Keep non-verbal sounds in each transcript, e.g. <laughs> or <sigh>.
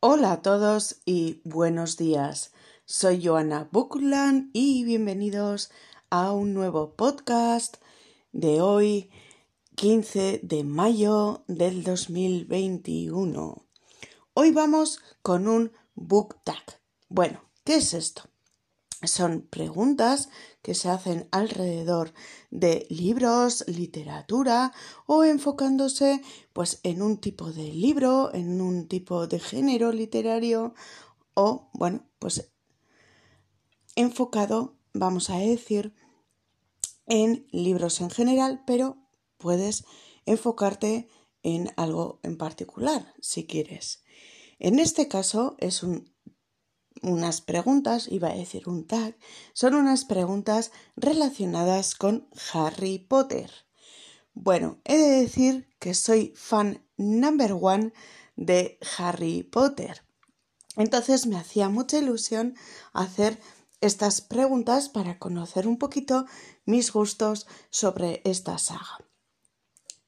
Hola a todos y buenos días. Soy Joana Buckland y bienvenidos a un nuevo podcast de hoy, 15 de mayo del 2021. Hoy vamos con un book tag. Bueno, ¿qué es esto? Son preguntas que se hacen alrededor de libros, literatura o enfocándose pues en un tipo de libro, en un tipo de género literario o bueno, pues enfocado, vamos a decir, en libros en general, pero puedes enfocarte en algo en particular si quieres. En este caso es un unas preguntas, iba a decir un tag, son unas preguntas relacionadas con Harry Potter. Bueno, he de decir que soy fan number one de Harry Potter. Entonces me hacía mucha ilusión hacer estas preguntas para conocer un poquito mis gustos sobre esta saga.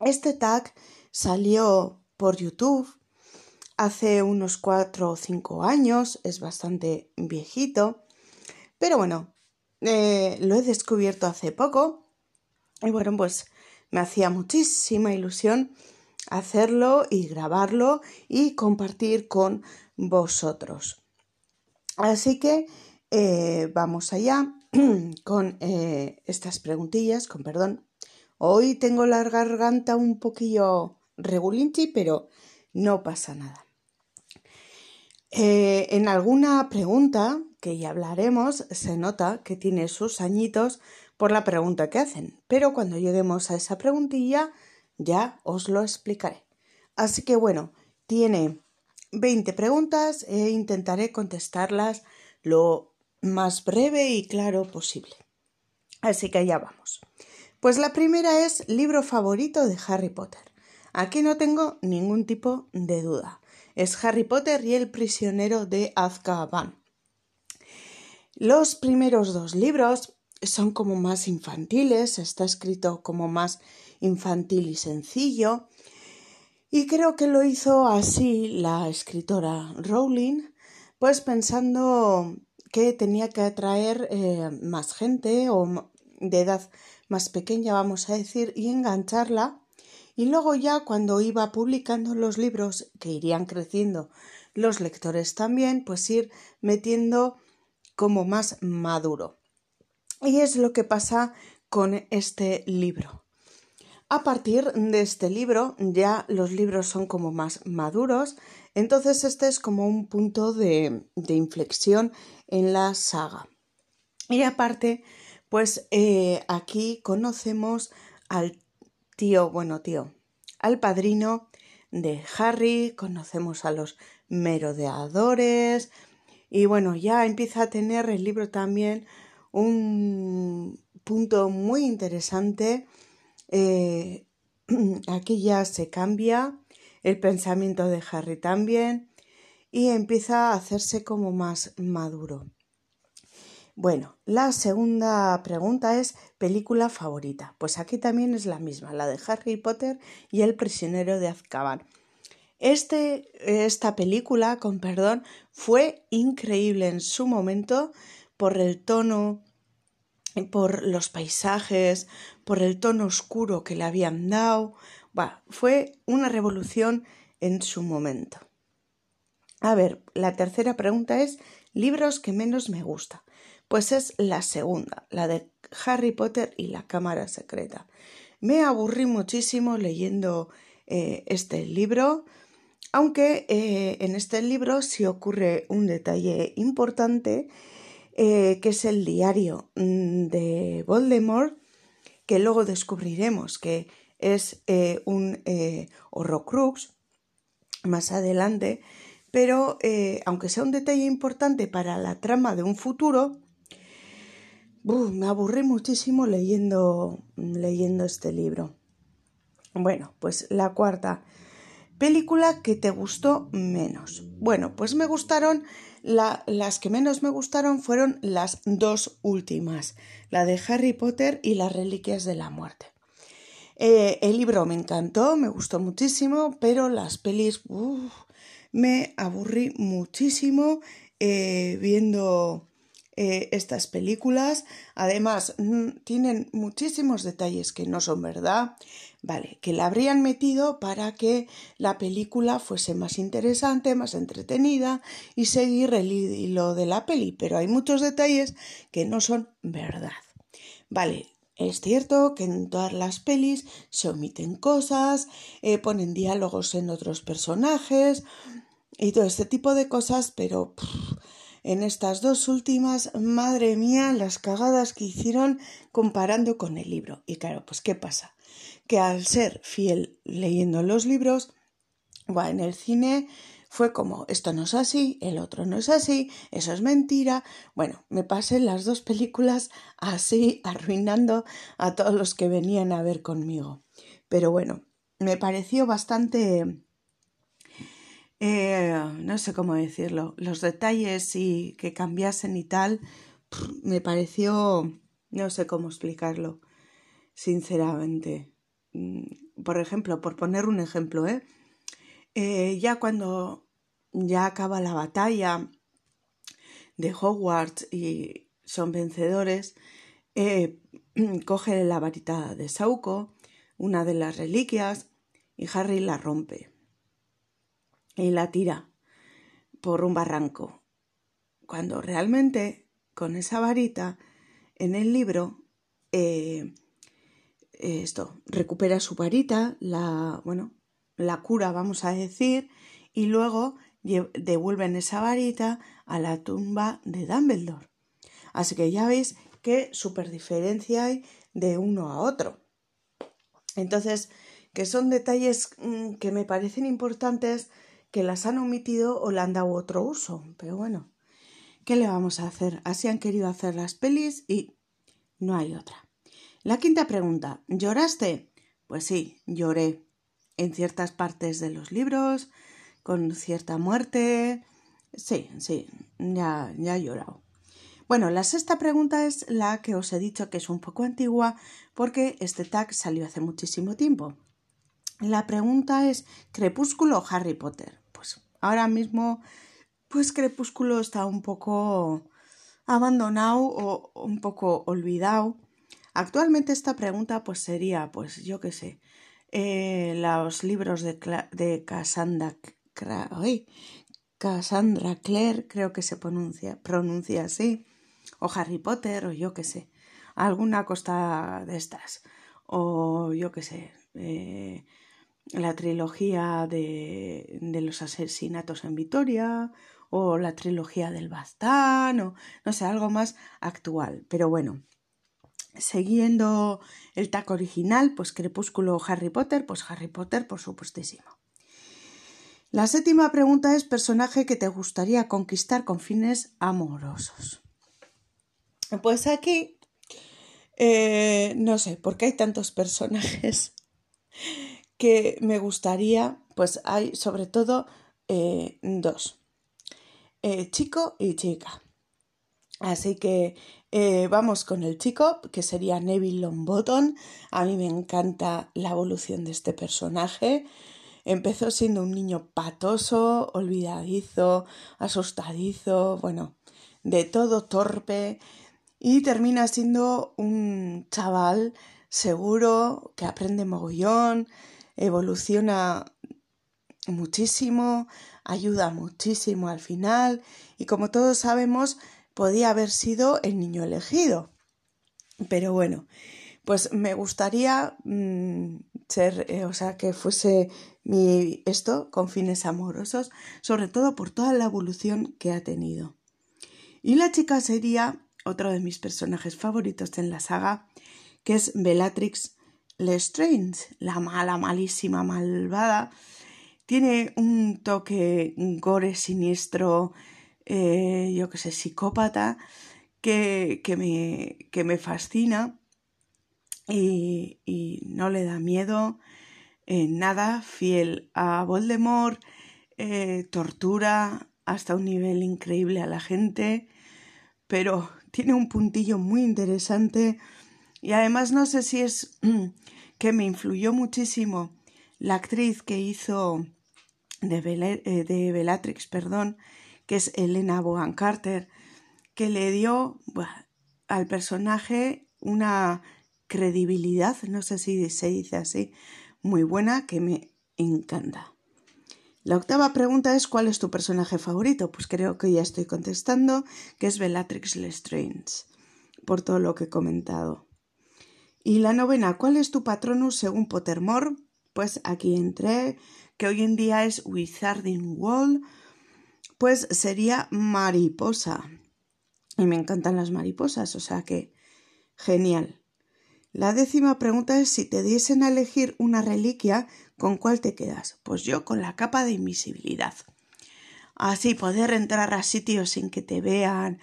Este tag salió por YouTube hace unos cuatro o cinco años, es bastante viejito, pero bueno, eh, lo he descubierto hace poco y bueno, pues me hacía muchísima ilusión hacerlo y grabarlo y compartir con vosotros. Así que eh, vamos allá <clears throat> con eh, estas preguntillas, con perdón. Hoy tengo la garganta un poquillo regulinchi, pero no pasa nada. Eh, en alguna pregunta, que ya hablaremos, se nota que tiene sus añitos por la pregunta que hacen, pero cuando lleguemos a esa preguntilla ya os lo explicaré. Así que bueno, tiene 20 preguntas e intentaré contestarlas lo más breve y claro posible. Así que allá vamos. Pues la primera es libro favorito de Harry Potter. Aquí no tengo ningún tipo de duda es Harry Potter y el prisionero de Azkaban. Los primeros dos libros son como más infantiles, está escrito como más infantil y sencillo, y creo que lo hizo así la escritora Rowling, pues pensando que tenía que atraer eh, más gente o de edad más pequeña, vamos a decir, y engancharla y luego ya cuando iba publicando los libros que irían creciendo los lectores también, pues ir metiendo como más maduro. Y es lo que pasa con este libro. A partir de este libro ya los libros son como más maduros, entonces este es como un punto de, inflexión en la saga. Y aparte, pues eh, aquí conocemos al tío, bueno, tío, al padrino de Harry, conocemos a los merodeadores y bueno, ya empieza a tener el libro también un punto muy interesante. Eh, <clears throat> aquí ya se cambia el pensamiento de Harry también y empieza a hacerse como más maduro. Bueno, la segunda pregunta es película favorita. Pues aquí también es la misma, la de Harry Potter y el prisionero de Azkaban. Este, esta película, con perdón, fue increíble en su momento por el tono, por los paisajes, por el tono oscuro que le habían dado. fue una revolución en su momento. A ver, la tercera pregunta es libros que menos me gusta. Pues es la segunda, la de Harry Potter y la Cámara Secreta. Me aburrí muchísimo leyendo eh, este libro, aunque eh, en este libro sí ocurre un detalle importante, eh, que es el diario mm, de Voldemort, que luego descubriremos que es un Horrocrux más adelante, pero aunque sea un detalle importante para la trama de un futuro, me aburrí muchísimo leyendo, leyendo este libro. Bueno, pues la cuarta película que te gustó menos. Bueno, pues me gustaron, las que menos me gustaron fueron las dos últimas, la de Harry Potter y las Reliquias de la Muerte. Eh, el libro me encantó, me gustó muchísimo, pero las pelis me aburrí muchísimo eh, viendo eh, estas películas. Además, tienen muchísimos detalles que no son verdad. Vale, que la habrían metido para que la película fuese más interesante, más entretenida y seguir el hilo de la peli, pero hay muchos detalles que no son verdad. Vale, es cierto que en todas las pelis se omiten cosas, eh, ponen diálogos en otros personajes y todo este tipo de cosas, pero en estas dos últimas, madre mía, las cagadas que hicieron comparando con el libro. Y claro, pues ¿qué pasa? Que al ser fiel leyendo los libros, va en el cine fue como esto no es así, el otro no es así, eso es mentira. Bueno, me pasé las dos películas así, arruinando a todos los que venían a ver conmigo. Pero bueno, me pareció bastante eh, no sé cómo decirlo, los detalles y que cambiasen y tal, me pareció, no sé cómo explicarlo, sinceramente. Mm, por ejemplo, por poner un ejemplo, ¿eh? ¿eh? ya cuando ya acaba la batalla de Hogwarts y son vencedores, eh, <clears throat> coge la varita de Sauco, una de las reliquias, y Harry la rompe y la tira por un barranco, cuando realmente con esa varita en el libro eh, esto recupera su varita, la bueno, la cura vamos a decir, y luego devuelven esa varita a la tumba de Dumbledore. Así que ya veis qué super diferencia hay de uno a otro. Entonces, que son detalles mm, que me parecen importantes que las han omitido o le han dado otro uso. Pero bueno, ¿qué le vamos a hacer? Así han querido hacer las pelis y no hay otra. La quinta pregunta, ¿lloraste? Pues sí, lloré en ciertas partes de los libros, con cierta muerte. Sí, sí, ya, ya he llorado. Bueno, la sexta pregunta es la que os he dicho que es un poco antigua porque este tag salió hace muchísimo tiempo. La pregunta es ¿Crepúsculo o Harry Potter? Pues ahora mismo, pues Crepúsculo está un poco abandonado o un poco olvidado. Actualmente esta pregunta pues sería, pues yo qué sé, eh, los libros de, de Cassandra, Cassandra Clare, creo que se pronuncia, pronuncia así, o Harry Potter, o yo qué sé, alguna costa de estas, o yo qué sé, eh, la trilogía de, de, los asesinatos en Vitoria o la trilogía del Bastán o no sé, algo más actual. Pero bueno, siguiendo el taco original, pues Crepúsculo Harry Potter, pues Harry Potter por supuestísimo. La séptima pregunta es personaje que te gustaría conquistar con fines amorosos. Pues aquí, eh, no sé, ¿por qué hay tantos personajes que me gustaría, pues hay sobre todo eh, dos, eh, chico y chica. Así que eh, vamos con el chico, que sería Neville Longbottom. A mí me encanta la evolución de este personaje. Empezó siendo un niño patoso, olvidadizo, asustadizo, bueno, de todo torpe, y termina siendo un chaval seguro que aprende mogollón, evoluciona muchísimo, ayuda muchísimo al final y como todos sabemos podía haber sido el niño elegido. Pero bueno, pues me gustaría mm, ser, eh, o sea, que fuese mi esto con fines amorosos, sobre todo por toda la evolución que ha tenido. Y la chica sería otro de mis personajes favoritos en la saga, que es Bellatrix Lestrange, la mala, malísima, malvada, tiene un toque gore siniestro, eh, yo que sé, psicópata, que, que, me, que me fascina y, y, no le da miedo en nada, fiel a Voldemort, eh, tortura hasta un nivel increíble a la gente, pero tiene un puntillo muy interesante y además no sé si es <clears throat> que me influyó muchísimo la actriz que hizo de, eh, de Bellatrix, perdón, que es Elena Bogan Carter, que le dio al personaje una credibilidad, no sé si se dice así, muy buena que me encanta. La octava pregunta es ¿cuál es tu personaje favorito? Pues creo que ya estoy contestando que es Bellatrix Lestrange, por todo lo que he comentado. Y la novena, ¿cuál es tu patronus según Pottermore? Pues aquí entré, que hoy en día es Wizarding World, pues sería mariposa. Y me encantan las mariposas, o sea que genial. La décima pregunta es si te diesen a elegir una reliquia, ¿con cuál te quedas? Pues yo con la capa de invisibilidad. Así poder entrar a sitios sin que te vean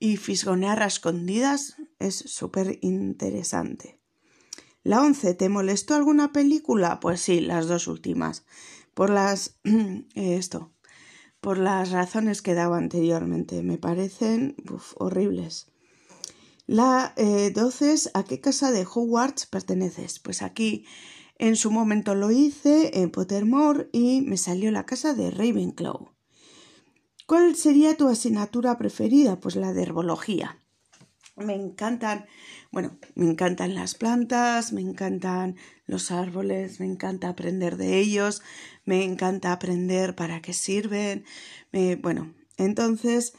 y fisgonear a escondidas es súper interesante. La once, ¿te molestó alguna película? Pues sí, las dos últimas. Por las. <clears throat> esto. Por las razones que daba anteriormente. Me parecen horribles. La eh, 12 es ¿a qué casa de Hogwarts perteneces? Pues aquí en su momento lo hice en Pottermore y me salió la casa de Ravenclaw. ¿Cuál sería tu asignatura preferida? Pues la de herbología. Me encantan, bueno, me encantan las plantas, me encantan los árboles, me encanta aprender de ellos, me encanta aprender para qué sirven. bueno, entonces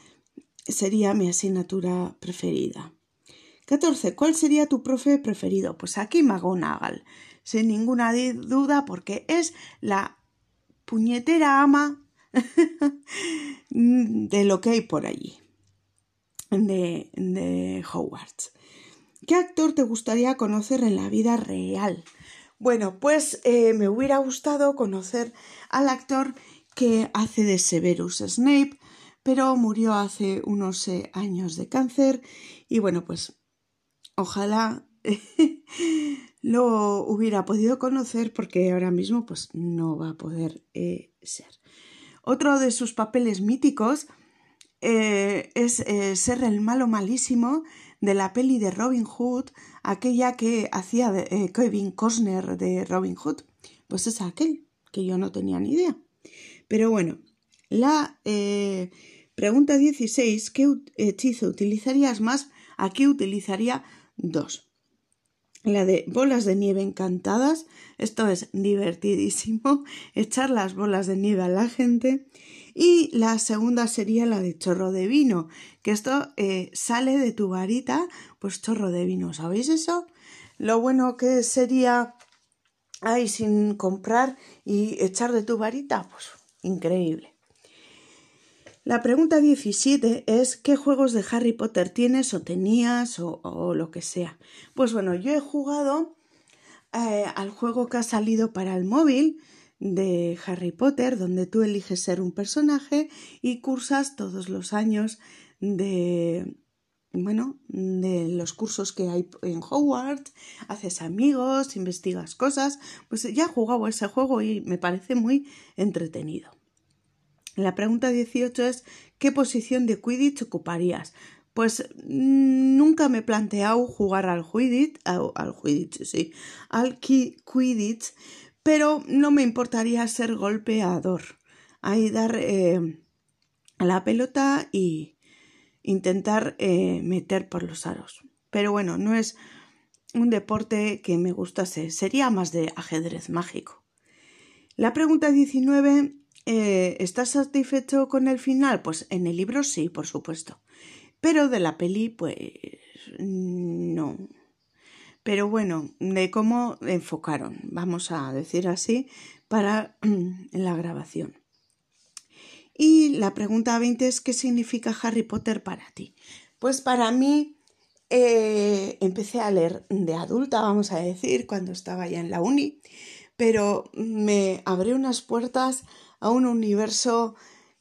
sería mi asignatura preferida. 14. ¿Cuál sería tu profe preferido? Pues aquí McGonagall, sin ninguna duda, porque es la puñetera ama <laughs> de lo que hay por allí, de, de Hogwarts. ¿Qué actor te gustaría conocer en la vida real? Bueno, pues eh, me hubiera gustado conocer al actor que hace de Severus Snape, pero murió hace unos eh, años de cáncer y bueno, pues Ojalá <laughs> lo hubiera podido conocer porque ahora mismo pues no va a poder eh, ser. Otro de sus papeles míticos eh, es eh, ser el malo malísimo de la peli de Robin Hood, aquella que hacía Kevin Costner de Robin Hood. Pues es aquel que yo no tenía ni idea. Pero bueno, la pregunta 16, ¿qué hechizo utilizarías más? Aquí utilizaría Dos. La de bolas de nieve encantadas. Esto es divertidísimo. <laughs> Echar las bolas de nieve a la gente. Y la segunda sería la de chorro de vino. Que esto eh, sale de tu varita, pues chorro de vino. ¿Sabéis eso? Lo bueno que sería ahí sin comprar y echar de tu varita, pues increíble. La pregunta 17 es ¿qué juegos de Harry Potter tienes o tenías o, lo que sea? Pues bueno, yo he jugado eh, al juego que ha salido para el móvil de Harry Potter, donde tú eliges ser un personaje y cursas todos los años de bueno, de los cursos que hay en Hogwarts, haces amigos, investigas cosas, pues ya he jugado ese juego y me parece muy entretenido. La pregunta 18 es ¿qué posición de Quidditch ocuparías? Pues mm, nunca me he planteado jugar al Quidditch, al, Quidditch, sí, al Quidditch, pero no me importaría ser golpeador. Ahí dar eh, la pelota y intentar eh, meter por los aros. Pero bueno, no es un deporte que me gustase, sería más de ajedrez mágico. La pregunta 19 eh, ¿Estás satisfecho con el final? Pues en el libro sí, por supuesto. Pero de la peli, pues no. Pero bueno, de cómo enfocaron, vamos a decir así, para <clears throat> la grabación. Y la pregunta 20 es ¿qué significa Harry Potter para ti? Pues para mí eh, empecé a leer de adulta, vamos a decir, cuando estaba ya en la uni, pero me abrió unas puertas a un universo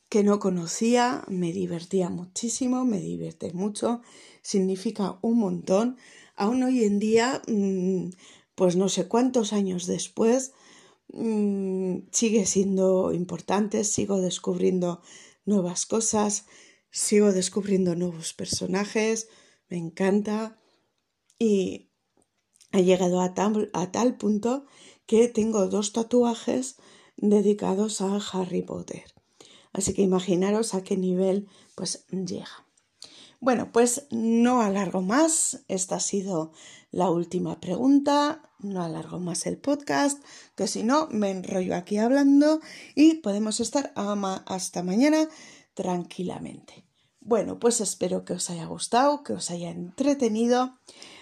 que no conocía, me divertía muchísimo, me divierte mucho, significa un montón. Aún hoy en día, mm, pues no sé cuántos años después, mm, sigue siendo importante, sigo descubriendo nuevas cosas, sigo descubriendo nuevos personajes, me encanta y he llegado a tal, a tal punto que tengo dos tatuajes dedicados a Harry Potter. Así que imaginaros a qué nivel pues llega. Bueno, pues no alargo más. Esta ha sido la última pregunta. No alargo más el podcast, que si no me enrollo aquí hablando y podemos estar hasta mañana tranquilamente. Bueno, pues espero que os haya gustado, que os haya entretenido.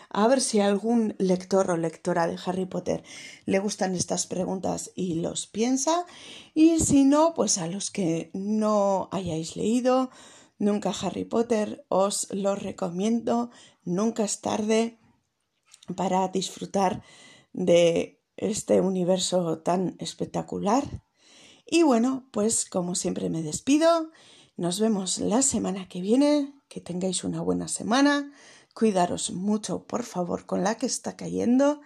A ver si a algún lector o lectora de Harry Potter le gustan estas preguntas y los piensa. Y si no, pues a los que no hayáis leído, Nunca Harry Potter, os lo recomiendo, nunca es tarde para disfrutar de este universo tan espectacular. Y bueno, pues como siempre me despido, nos vemos la semana que viene, que tengáis una buena semana, cuidaros mucho por favor con la que está cayendo.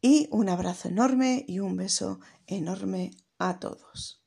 Y un abrazo enorme y un beso enorme a todos.